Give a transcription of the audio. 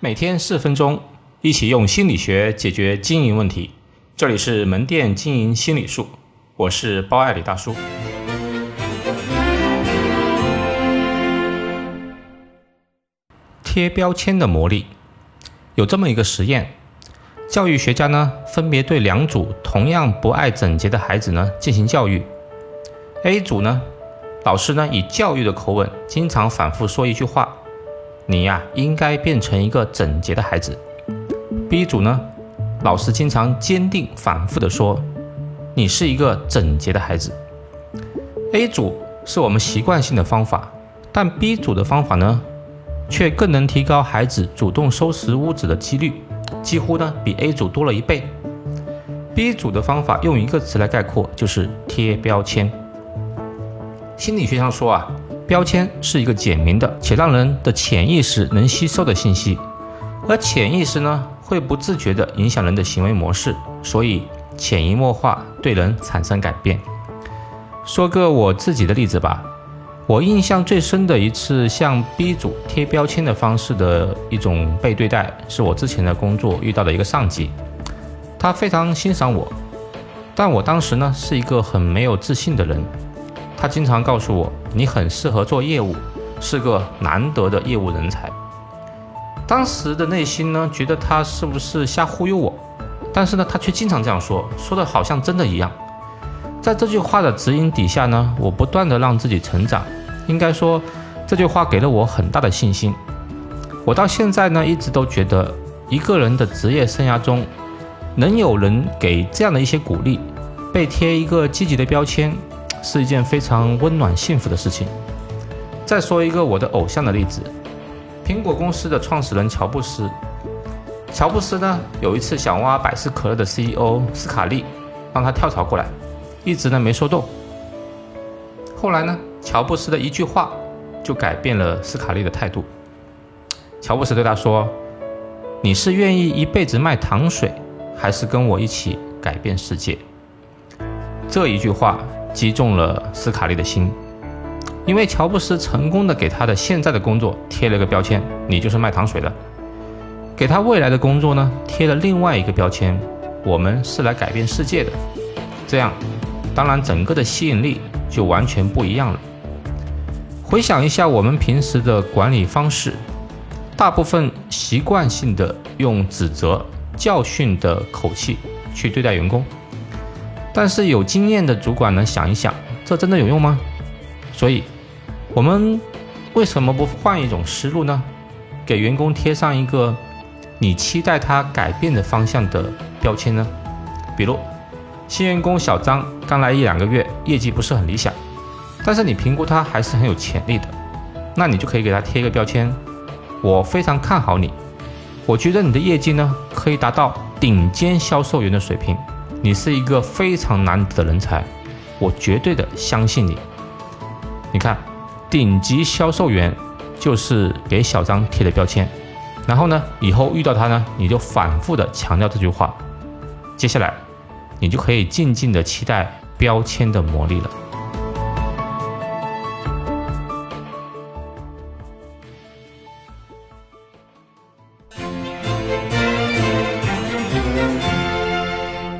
每天四分钟，一起用心理学解决经营问题。这里是门店经营心理术，我是包爱李大叔。贴标签的魔力，有这么一个实验，教育学家呢分别对两组同样不爱整洁的孩子呢进行教育。A 组呢，老师呢以教育的口吻，经常反复说一句话。你呀，应该变成一个整洁的孩子。B 组呢，老师经常坚定反复的说，你是一个整洁的孩子。A 组是我们习惯性的方法，但 B 组的方法呢，却更能提高孩子主动收拾屋子的几率，几乎呢比 A 组多了一倍。B 组的方法用一个词来概括，就是贴标签。心理学上说啊。标签是一个简明的且让人的潜意识能吸收的信息，而潜意识呢会不自觉地影响人的行为模式，所以潜移默化对人产生改变。说个我自己的例子吧，我印象最深的一次向 B 组贴标签的方式的一种被对待，是我之前的工作遇到的一个上级，他非常欣赏我，但我当时呢是一个很没有自信的人。他经常告诉我：“你很适合做业务，是个难得的业务人才。”当时的内心呢，觉得他是不是瞎忽悠我？但是呢，他却经常这样说，说的好像真的一样。在这句话的指引底下呢，我不断的让自己成长。应该说，这句话给了我很大的信心。我到现在呢，一直都觉得，一个人的职业生涯中，能有人给这样的一些鼓励，被贴一个积极的标签。是一件非常温暖幸福的事情。再说一个我的偶像的例子，苹果公司的创始人乔布斯。乔布斯呢，有一次想挖百事可乐的 CEO 斯卡利，让他跳槽过来，一直呢没说动。后来呢，乔布斯的一句话就改变了斯卡利的态度。乔布斯对他说：“你是愿意一辈子卖糖水，还是跟我一起改变世界？”这一句话。击中了斯卡利的心，因为乔布斯成功的给他的现在的工作贴了个标签，你就是卖糖水的；给他未来的工作呢，贴了另外一个标签，我们是来改变世界的。这样，当然整个的吸引力就完全不一样了。回想一下我们平时的管理方式，大部分习惯性的用指责、教训的口气去对待员工。但是有经验的主管呢，想一想，这真的有用吗？所以，我们为什么不换一种思路呢？给员工贴上一个你期待他改变的方向的标签呢？比如，新员工小张刚来一两个月，业绩不是很理想，但是你评估他还是很有潜力的，那你就可以给他贴一个标签：我非常看好你，我觉得你的业绩呢可以达到顶尖销售员的水平。你是一个非常难得的人才，我绝对的相信你。你看，顶级销售员就是给小张贴的标签，然后呢，以后遇到他呢，你就反复的强调这句话。接下来，你就可以静静的期待标签的魔力了。